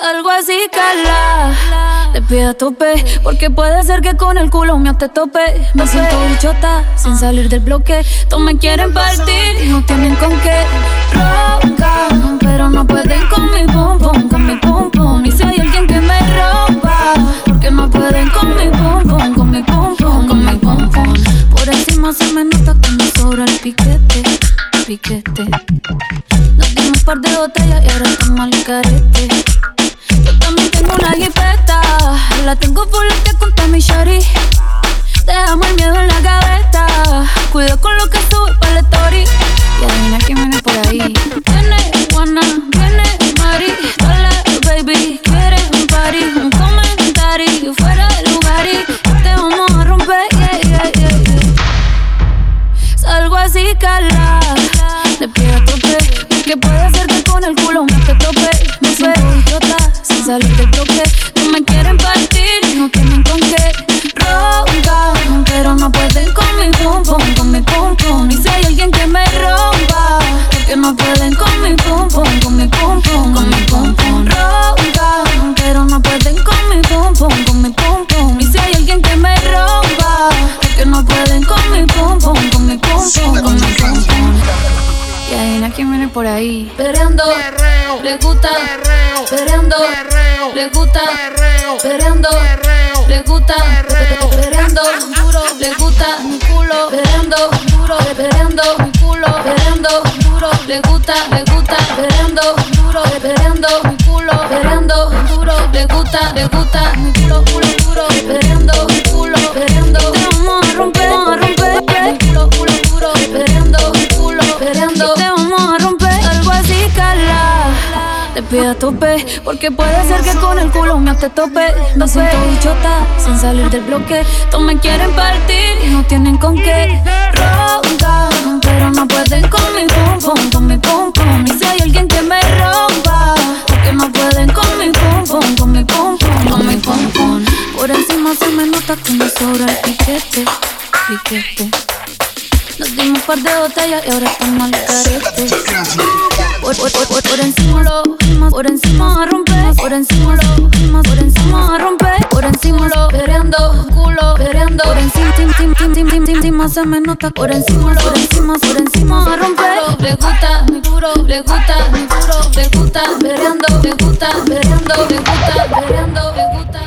Salgo así, cala. Te pido a tope, porque puede ser que con el culo me te tope. Me siento bichota, sin salir del bloque. Todos me quieren partir no tienen con qué. Ronca, pero no pueden con mi pum con mi pum. Y si hay alguien que me rompa, porque no pueden con mi pum con mi pum con mi pum. Por encima se me nota que me sobra el piquete, piquete. Nos dimos un par de botellas y ahora estamos al carete La tengo que contra mi shari. Dejamos el miedo en la gaveta. Cuido con lo que sube para la story. Y adivina quién viene por ahí. Viene Juana, viene Mari. Hola, baby, quiere un party. Un comentario fuera de lugar y te vamos a romper. Yeah, yeah, yeah. Salgo así, cala. De pie a tope. Que puede ser que con el culo me te tope. Me siento idiota sin salir del bloque. Por ahí. Perreando, le gusta, perreando, le gusta, perreando, le gusta, perreando, duro, le gusta. Mi culo, perreando, duro, perreando. Mi culo, perreando, duro, le gusta, le gusta, perreando, duro, perreando. Mi culo, perreando, duro, le gusta, le gusta. Mi culo, culo, duro, perreando. Mi culo, perreando, te vamos a romper, vamos a romper, culo, culo, duro, Pido a tope, porque puede ser que con el culo me te tope. Me siento bichota, sin salir del bloque. Todos me quieren partir y no tienen con qué. Roncan, pero no pueden con mi pum pum, con mi pum pum. Y si hay alguien que me rompa, porque no pueden con mi pum pum, con mi pum pum, con mi pum pum. Por encima se me nota que me sobra el piquete, piquete. Nos dimos un par de botellas y ahora estamos al carete. Por, por, por, por, encima lo, por encima a romper, por encima lo, por encima a romper, por encima lo, perreando, culo, perreando, por encima, tim, tim, tim, tim, tim, tim, encima se me nota, por encima lo, por encima, por encima a romper. Le gusta mi duro, le gusta mi duro, le gusta perreando, le gusta perreando, le gusta perreando, le gusta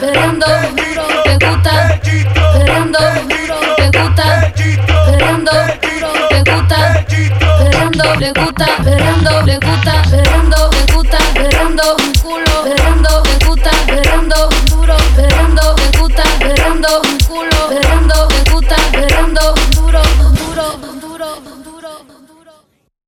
perreando, le gusta berrando, le gusta berrando, le gusta berrando, culo berrando, le gusta berrando, duro berrando, le gusta un culo berrando.